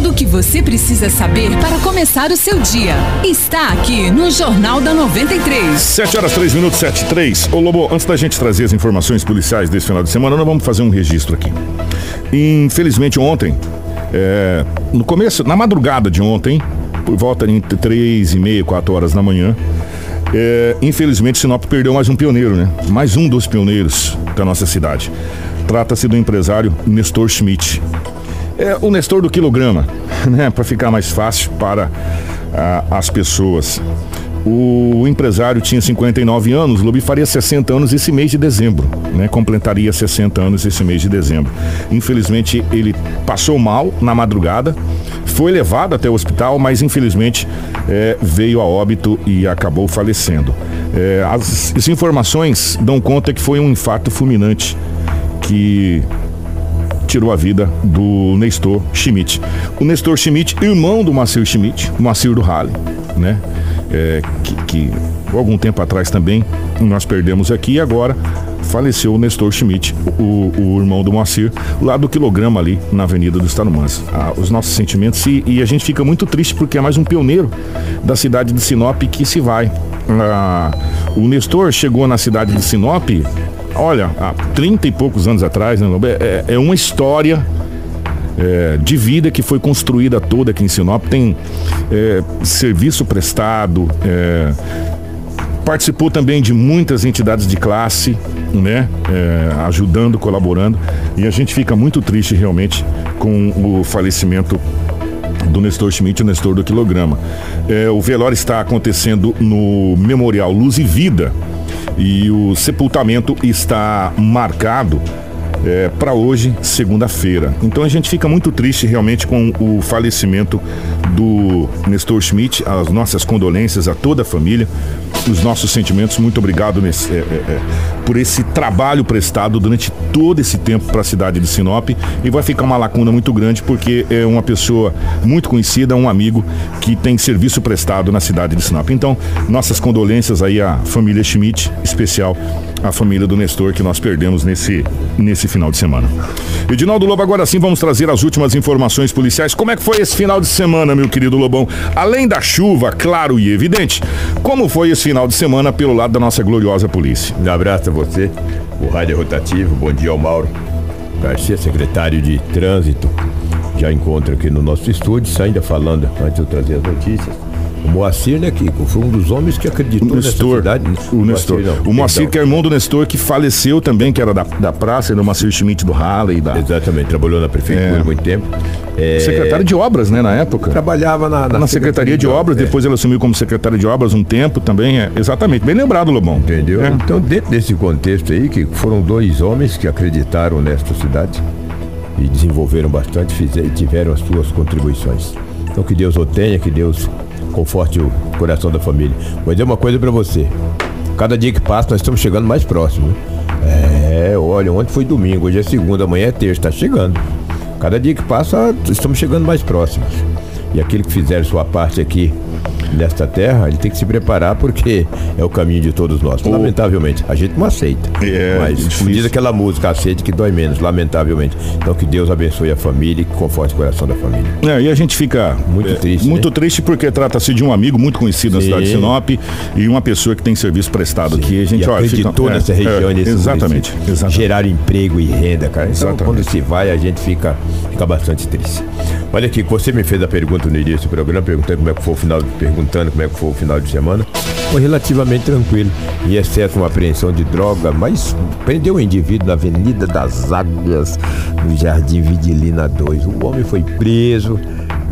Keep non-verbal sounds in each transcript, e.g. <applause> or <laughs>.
Tudo o que você precisa saber para começar o seu dia está aqui no Jornal da 93. 7 horas 3 minutos 7 3. Ô Lobo, antes da gente trazer as informações policiais desse final de semana, nós vamos fazer um registro aqui. Infelizmente ontem, é, no começo, na madrugada de ontem, por volta de 3 e meia, 4 horas da manhã, é, infelizmente Sinop perdeu mais um pioneiro, né? Mais um dos pioneiros da nossa cidade. Trata-se do empresário Nestor Schmidt. É o Nestor do quilograma, <laughs> né? Para ficar mais fácil para ah, as pessoas. O empresário tinha 59 anos, Lubi faria 60 anos esse mês de dezembro, né? Completaria 60 anos esse mês de dezembro. Infelizmente, ele passou mal na madrugada, foi levado até o hospital, mas infelizmente é, veio a óbito e acabou falecendo. É, as, as informações dão conta que foi um infarto fulminante que tirou a vida do Nestor Schmidt. O Nestor Schmidt, irmão do Macir Schmidt, Macir do Halle, né? É, que, que algum tempo atrás também nós perdemos aqui e agora faleceu o Nestor Schmidt, o, o irmão do Moacir, lá do quilograma ali na Avenida dos Tarumãs. Ah, os nossos sentimentos e, e, a gente fica muito triste porque é mais um pioneiro da cidade de Sinop que se vai. Ah, o Nestor chegou na cidade de Sinop olha, há 30 e poucos anos atrás, né, é, é uma história é, de vida que foi construída toda aqui em Sinop. Tem é, serviço prestado, é, participou também de muitas entidades de classe, né? É, ajudando, colaborando. E a gente fica muito triste realmente com o falecimento do Nestor Schmidt, o Nestor do Quilograma. É, o velório está acontecendo no Memorial Luz e Vida e o sepultamento está marcado é, para hoje, segunda-feira. Então a gente fica muito triste realmente com o falecimento do Nestor Schmidt, as nossas condolências a toda a família, os nossos sentimentos. Muito obrigado nesse, é, é, é por esse trabalho prestado durante todo esse tempo para a cidade de Sinop e vai ficar uma lacuna muito grande porque é uma pessoa muito conhecida, um amigo que tem serviço prestado na cidade de Sinop. Então, nossas condolências aí à família Schmidt, especial a família do Nestor que nós perdemos nesse, nesse final de semana. Edinaldo Lobo, agora sim vamos trazer as últimas informações policiais. Como é que foi esse final de semana, meu querido Lobão? Além da chuva, claro e evidente, como foi esse final de semana pelo lado da nossa gloriosa polícia? Um abraço a você, o Rádio Rotativo, bom dia ao Mauro Garcia, secretário de Trânsito. Já encontro aqui no nosso estúdio, ainda falando, antes de eu trazer as notícias o Moacir, né, Kiko? Foi um dos homens que acreditou o Nestor, nessa cidade. Né? O Nestor. Moacir, não, o Moacir, que é irmão do Nestor, que faleceu também, que era da, da praça, do Moacir Schmidt do Halley. Da... Exatamente, trabalhou na prefeitura há é. muito tempo. É... Secretário de Obras, né, na época. Trabalhava na, na, na Secretaria, de, de Obras, é. depois ele assumiu como secretário de Obras um tempo também. É. Exatamente, bem lembrado, Lobão. Entendeu? É. Então, dentro desse contexto aí, que foram dois homens que acreditaram nesta cidade e desenvolveram bastante, fizeram, tiveram as suas contribuições. Então, que Deus o tenha, que Deus conforte o coração da família. Vou dizer uma coisa para você. Cada dia que passa, nós estamos chegando mais próximo. Né? É, olha, ontem foi domingo, hoje é segunda, amanhã é terça, está chegando. Cada dia que passa, estamos chegando mais próximos. E aquele que fizer sua parte aqui nesta terra, ele tem que se preparar porque é o caminho de todos nós. Oh. Lamentavelmente, a gente não aceita. É, mas, como diz aquela música, aceite que dói menos, lamentavelmente. Então que Deus abençoe a família e que conforte o coração da família. É, e a gente fica muito é, triste. Muito né? triste porque trata-se de um amigo muito conhecido Sim. na cidade de Sinop e uma pessoa que tem serviço prestado Sim. aqui. A gente e olha, acreditou fica, nessa é, região, nesse exatamente, exatamente. Gerar emprego e renda, cara. Então, exatamente. quando se vai, a gente fica, fica bastante triste. Olha aqui, você me fez a pergunta no início do programa, perguntando como é que foi o final, perguntando como é que foi o final de semana. Foi relativamente tranquilo, exceto uma apreensão de droga, mas prendeu um indivíduo na Avenida das Águias, no Jardim Vidilina 2. O homem foi preso,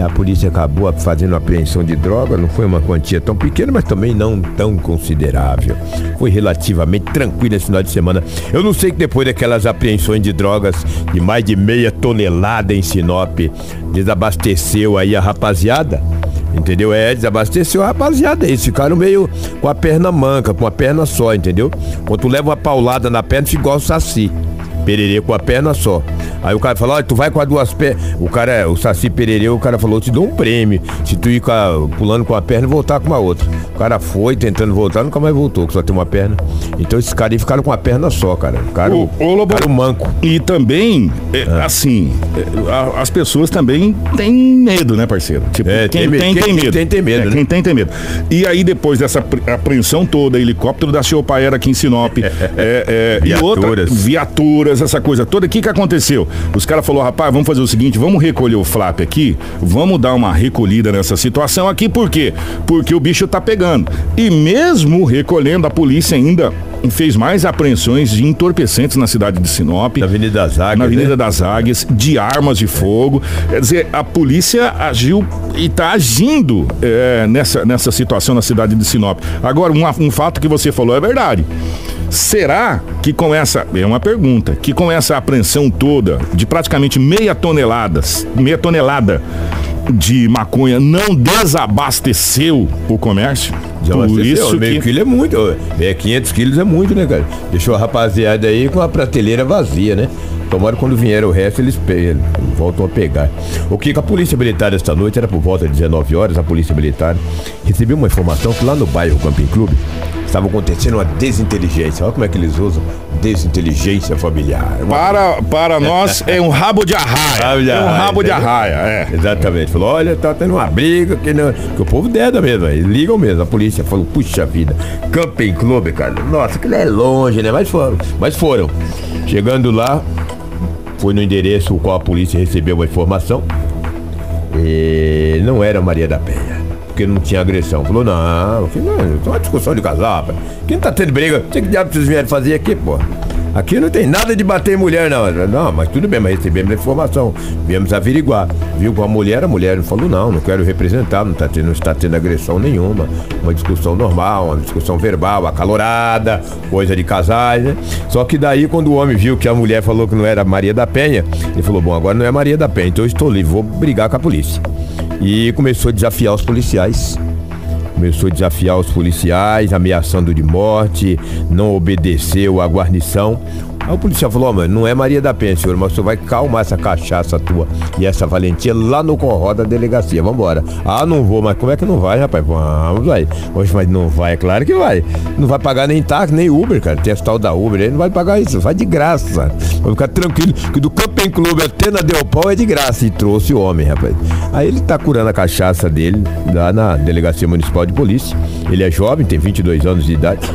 a polícia acabou fazendo apreensão de droga, não foi uma quantia tão pequena, mas também não tão considerável. Foi relativamente tranquilo esse final de semana. Eu não sei que depois daquelas apreensões de drogas de mais de meia tonelada em Sinop, desabasteceu aí a rapaziada. Entendeu? É, desabasteceu a rapaziada. Eles ficaram meio com a perna manca, com a perna só, entendeu? Quando leva uma paulada na perna, fica igual o saci. Pererê com a perna só. Aí o cara falou, olha, tu vai com as duas pernas. O cara, o Saci Perereu, o cara falou, te dou um prêmio. Se tu ir pulando com a perna e voltar com uma outra. O cara foi tentando voltar, nunca mais voltou, que só tem uma perna. Então esses caras aí ficaram com uma perna só, cara. Ficaram, o, o Lobo... manco. E também, é, ah. assim, é, as pessoas também têm medo, né, parceiro? Tipo, é, quem, tem, tem, quem, tem medo. Quem tem medo, é, né? Quem tem, tem medo. E aí, depois dessa apreensão toda, helicóptero da Chiopaera aqui em Sinop, <laughs> é, é, e outra, viaturas, essa coisa toda, o que que aconteceu? Os caras falaram, rapaz, vamos fazer o seguinte, vamos recolher o flap aqui, vamos dar uma recolhida nessa situação aqui, por quê? Porque o bicho tá pegando. E mesmo recolhendo, a polícia ainda fez mais apreensões de entorpecentes na cidade de Sinop. Na Avenida das Águias. Na Avenida né? das Águias, de armas de fogo. Quer dizer, a polícia agiu e está agindo é, nessa, nessa situação na cidade de Sinop. Agora, um, um fato que você falou é verdade. Será que com essa, é uma pergunta, que com essa apreensão toda de praticamente meia tonelada, meia tonelada de maconha não desabasteceu o comércio? Por isso meio que... quilo é muito. É, 500 quilos é muito, né, cara? Deixou a rapaziada aí com a prateleira vazia, né? Tomara quando vier o resto, eles, eles voltam a pegar. O que a polícia militar esta noite era por volta de 19 horas, a polícia militar recebeu uma informação que lá no bairro Camping Clube estava acontecendo uma desinteligência. Olha como é que eles usam desinteligência familiar. Para, para nós <laughs> é um rabo de arraia. Rabo de arraia é um rabo de arraia, é. Exatamente. Falou, olha, tá tendo uma briga que, não... que o povo deda mesmo, eles ligam mesmo. A polícia falou, puxa vida, Camping Clube, cara. Nossa, aquilo é longe, né? Mas foram. Mas foram. Chegando lá, foi no endereço o qual a polícia recebeu a informação. E não era Maria da Penha porque não tinha agressão. Falou, não, filho, não, é uma discussão de casal, rapaz. Quem tá tendo briga? O que diabo vocês vieram fazer aqui, pô? Aqui não tem nada de bater mulher, não. Não, mas tudo bem, mas recebemos a informação. Viemos averiguar. Viu com a mulher, a mulher falou, não, não quero representar, não, tá tendo, não está tendo agressão nenhuma. Uma discussão normal, uma discussão verbal, acalorada, coisa de casais, né? Só que daí, quando o homem viu que a mulher falou que não era Maria da Penha, ele falou, bom, agora não é Maria da Penha, então eu estou livre, vou brigar com a polícia e começou a desafiar os policiais. Começou a desafiar os policiais, ameaçando de morte, não obedeceu à guarnição. Aí o policial falou, oh, mano, não é Maria da Penha, senhor, mas você vai calmar essa cachaça tua e essa valentia lá no corró da delegacia. Vambora. Ah, não vou, mas como é que não vai, rapaz? Vamos, vai. Hoje, mas não vai, é claro que vai. Não vai pagar nem táxi, nem Uber, cara. Tem tal da Uber aí, não vai pagar isso, vai de graça. Vai ficar tranquilo, que do Camping Clube até na Del Pau é de graça. E trouxe o homem, rapaz. Aí ele tá curando a cachaça dele lá na Delegacia Municipal de Polícia. Ele é jovem, tem 22 anos de idade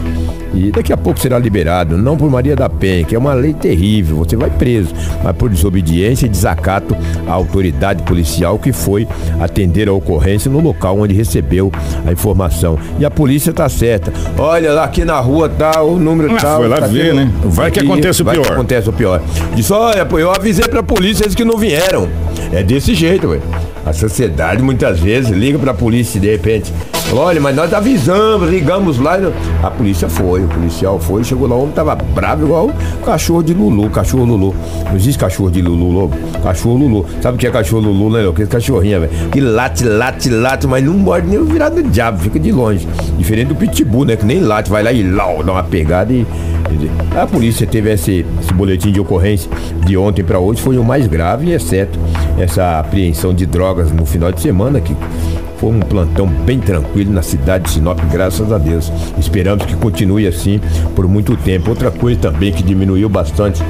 e daqui a pouco será liberado, não por Maria da Penha, que é uma lei terrível, você vai preso, mas por desobediência e desacato à autoridade policial que foi atender a ocorrência no local onde recebeu a informação. E a polícia tá certa. Olha, lá aqui na rua tá o número ah, tal. Foi lá tá ver, né? Vai que acontece o pior. Vai que acontece o pior. Disse, olha, eu avisei pra polícia eles que não vieram. É desse jeito, ué. A sociedade muitas vezes liga pra polícia e de repente Olha, mas nós avisamos, ligamos lá. A polícia foi, o policial foi, chegou lá, o homem tava bravo igual o cachorro de Lulu, cachorro Lulu. Não existe cachorro de Lulu, lobo. Cachorro Lulu. Sabe o que é cachorro Lulu, né, Aquele cachorrinho, velho. Que late, late, late, mas não morde nem o virado do diabo, fica de longe. Diferente do pitbull, né? Que nem late, vai lá e lá, dá uma pegada e. A polícia teve esse, esse boletim de ocorrência de ontem para hoje, foi o mais grave, exceto essa apreensão de drogas no final de semana que foi um plantão bem tranquilo na cidade de Sinop, graças a Deus. Esperamos que continue assim por muito tempo. Outra coisa também que diminuiu bastante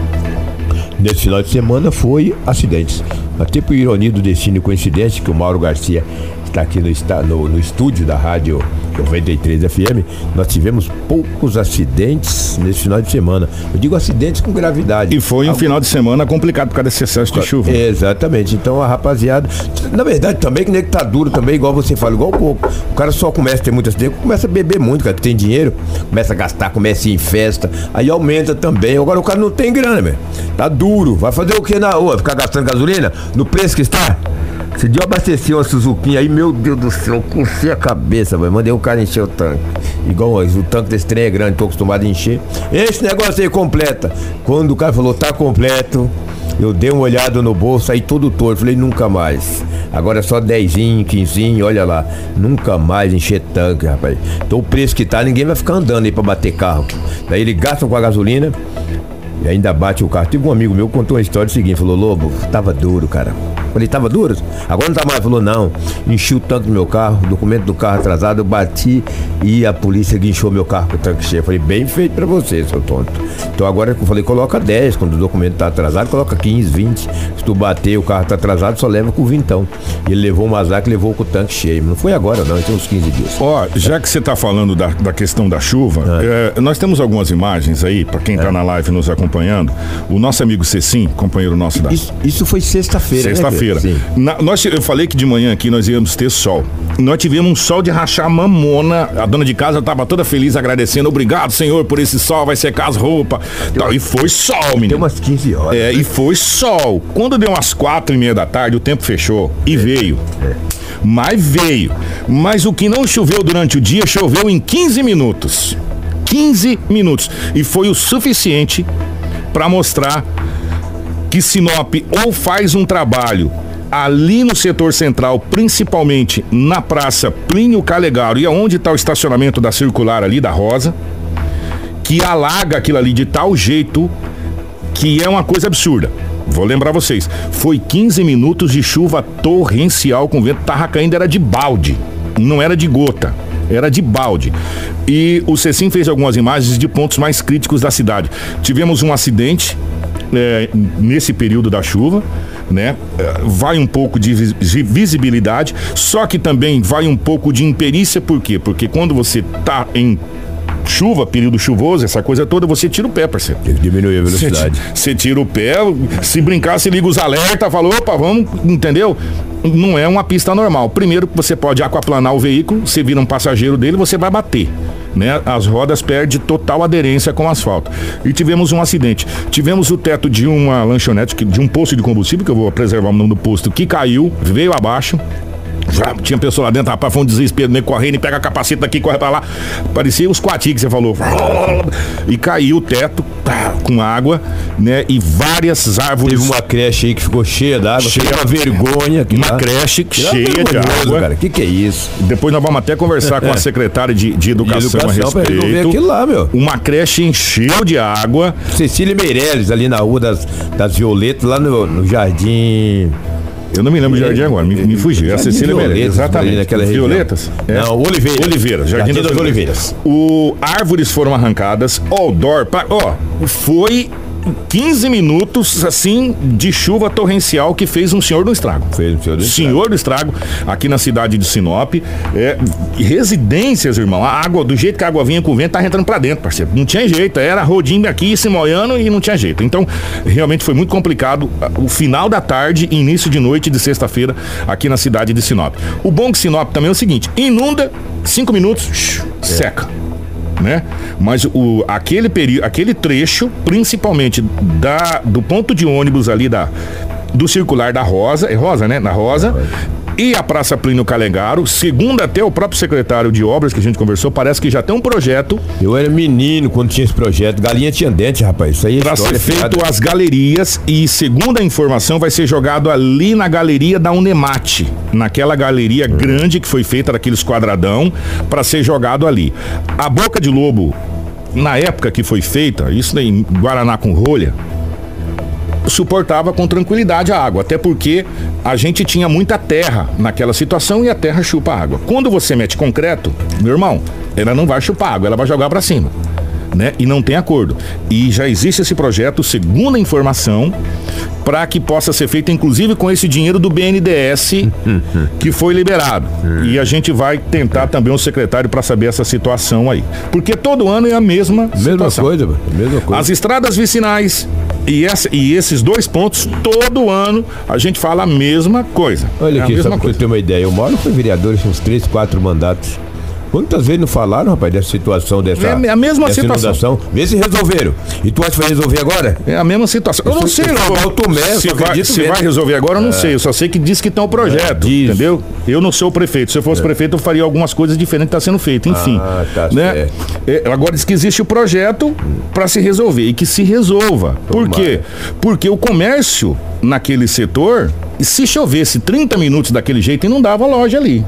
nesse final de semana foi acidentes. Até por ironia do destino e coincidência que o Mauro Garcia está aqui no, no, no estúdio da rádio 93 FM, nós tivemos poucos acidentes nesse final de semana. Eu digo acidentes com gravidade. E foi um Algum... final de semana complicado por causa desse excesso de chuva. Exatamente. Então a rapaziada. Na verdade, também que nem que tá duro também, igual você fala, igual pouco. O cara só começa a ter muito acidente, começa a beber muito, cara, que tem dinheiro, começa a gastar, começa a ir em festa, aí aumenta também. Agora o cara não tem grana, velho. Tá duro. Vai fazer o que na rua? Ficar gastando gasolina? No preço que está? Esse dia eu abasteci uma Suzuki aí, meu Deus do céu, cocei a cabeça, velho. Mandei o cara encher o tanque. Igual o tanque desse trem é grande, tô acostumado a encher. Esse negócio aí completa. Quando o cara falou, tá completo, eu dei uma olhada no bolso, aí todo torto. Falei, nunca mais. Agora é só dezinho, quinzinho, olha lá. Nunca mais encher tanque, rapaz. Então o preço que tá, ninguém vai ficar andando aí pra bater carro. Daí ele gasta com a gasolina E ainda bate o carro. Teve um amigo meu que contou uma história seguinte: falou, Lobo, tava duro, cara. Falei, tava duro? Agora não tá mais. Falou, não. Enchi o tanque do meu carro, documento do carro atrasado, eu bati e a polícia guinchou meu carro com o tanque cheio. Falei, bem feito pra você, seu tonto. Então agora eu falei, coloca 10. Quando o documento tá atrasado, coloca 15, 20. Se tu bater o carro tá atrasado, só leva com o vintão. Ele levou o Mazak levou com o tanque cheio. Não foi agora, não, tem uns 15 dias. Ó, já que você tá falando da, da questão da chuva, é, nós temos algumas imagens aí, pra quem tá na live nos acompanhando. O nosso amigo Cecim, companheiro nosso da. Isso, isso foi sexta-feira, né, Sexta-feira. Na- nós, eu falei que de manhã aqui nós íamos ter sol. Nós tivemos um sol de rachar mamona. A dona de casa estava toda feliz agradecendo. Obrigado, senhor, por esse sol. Vai secar as roupas. Tal, E foi sol, Tem menino. umas 15 horas. É, e foi sol. Quando deu umas quatro e meia da tarde, o tempo fechou e veio. Mas veio. Mas o que não choveu durante o dia, choveu em 15 minutos. 15 minutos. E foi o suficiente para mostrar que Sinop ou faz um trabalho ali no setor central, principalmente na Praça Plínio Calegaro, e aonde está o estacionamento da circular ali da Rosa, que alaga aquilo ali de tal jeito que é uma coisa absurda. Vou lembrar vocês, foi 15 minutos de chuva torrencial com vento, tava caindo, era de balde, não era de gota, era de balde. E o Cecim fez algumas imagens de pontos mais críticos da cidade. Tivemos um acidente é, nesse período da chuva, né? É, Vai um pouco de vis- de visibilidade, só que também vai um pouco de imperícia, por quê? Porque quando você tá em chuva, período chuvoso, essa coisa toda, você tira o pé, parceiro. Tem que diminuir a velocidade. Você tira o pé, se brincar, você liga os alertas, falou, opa, vamos, entendeu? Não é uma pista normal. Primeiro, você pode aquaplanar o veículo, você vira um passageiro dele, você vai bater. Né? As rodas perdem total aderência com o asfalto. E tivemos um acidente. Tivemos o teto de uma lanchonete, de um posto de combustível, que eu vou preservar o nome do posto, que caiu, veio abaixo. Já tinha pessoa lá dentro, rapaz, foi um desespero, meio correndo e pega a capacete daqui, corre pra lá. Parecia os quati que você falou. E caiu o teto tá, com água, né? E várias árvores. Teve uma creche aí que ficou cheia d'água, Cheia- uma vergonha. aquilo uma lá. creche é cheia de água. Cara, que que é isso? Depois nós vamos até conversar com a <laughs> secretária de, de educação, educação a respeito. aquilo lá, meu. Uma creche encheu de água. Cecília Meirelles, ali na rua das, das Violetas, lá no, no Jardim. Eu não me lembro do jardim agora, me, me fugiu. É a Cecília Violetas, Meirelles, exatamente. naquela. Violetas? É. Não, Oliveira. Oliveira, Jardim, das, Oliveiras. O árvores foram arrancadas, outdoor, ó, foi 15 minutos assim de chuva torrencial que fez um senhor do estrago. Fez um senhor do estrago. Senhor do estrago aqui na cidade de Sinop. É, residências, irmão. A água, do jeito que a água vinha com o vento, tá entrando pra dentro, parceiro. Não tinha jeito. Era rodinho aqui, se molhando e não tinha jeito. Então, realmente foi muito complicado o final da tarde e início de noite de sexta-feira aqui na cidade de Sinop. O bom que Sinop também é o seguinte: inunda, cinco minutos, shh, seca. Né? Mas o, aquele, período, aquele trecho, principalmente da, do ponto de ônibus ali da, do circular da Rosa, é Rosa, né? Na Rosa. E a Praça Plínio Calegaro, segundo até o próprio secretário de obras que a gente conversou, parece que já tem um projeto Eu era menino quando tinha esse projeto. Galinha tinha dente, rapaz. Isso aí é para ser feito as galerias e, segundo a informação, vai ser jogado ali na galeria da Unemate, naquela galeria grande que foi feita daqueles quadradão, para ser jogado ali. A Boca de Lobo, na época que foi feita, isso em Guaraná com rolha, suportava com tranquilidade a água, até porque a gente tinha muita terra naquela situação e a terra chupa água. Quando você mete concreto, meu irmão, ela não vai chupar água, ela vai jogar para cima. Né? E não tem acordo. E já existe esse projeto, segundo a informação, para que possa ser feito, inclusive com esse dinheiro do BNDES <laughs> que foi liberado. E a gente vai tentar também o secretário para saber essa situação aí. Porque todo ano é a mesma, Mesma situação. coisa. Mesma coisa. As estradas vicinais e, essa- e esses dois pontos, todo ano a gente fala a mesma coisa. Olha É aqui, só pra você ter uma ideia. Eu moro com vereadores uns três, quatro mandatos. Quantas vezes não falaram, rapaz, dessa situação, dessa, É a mesma situação. inundação? Vê se resolveram. E tu acha que vai resolver agora? É a mesma situação. Eu não sei, eu sou não. Alto Tomé, se vai, se vai resolver agora, eu não sei. Eu só sei que diz que tem o projeto, É, entendeu? Eu não sou o prefeito. Se eu fosse prefeito, eu faria algumas coisas diferentes que está sendo feito. Enfim. Ah, tá né? É, agora diz que existe o projeto para se resolver e que se resolva. Por Tomara. quê? Porque o comércio naquele setor, se chovesse 30 minutos daquele jeito, inundava a loja ali.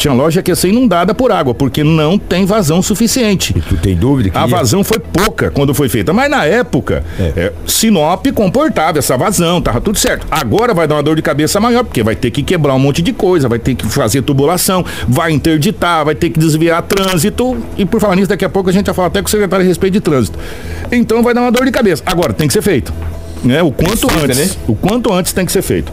Tinha loja que ia ser inundada por água, porque não tem vazão suficiente. E tu tem dúvida que A ia? vazão foi pouca quando foi feita, mas na época, É. é, Sinop comportava essa vazão, tava tudo certo. Agora vai dar uma dor de cabeça maior, porque vai ter que quebrar um monte de coisa, vai ter que fazer tubulação, vai interditar, vai ter que desviar trânsito. E por falar nisso, daqui a pouco a gente vai falar até com o secretário a respeito de trânsito. Então vai dar uma dor de cabeça. Agora, tem que ser feito. Né? O quanto Precisa, antes. né? O quanto antes tem que ser feito.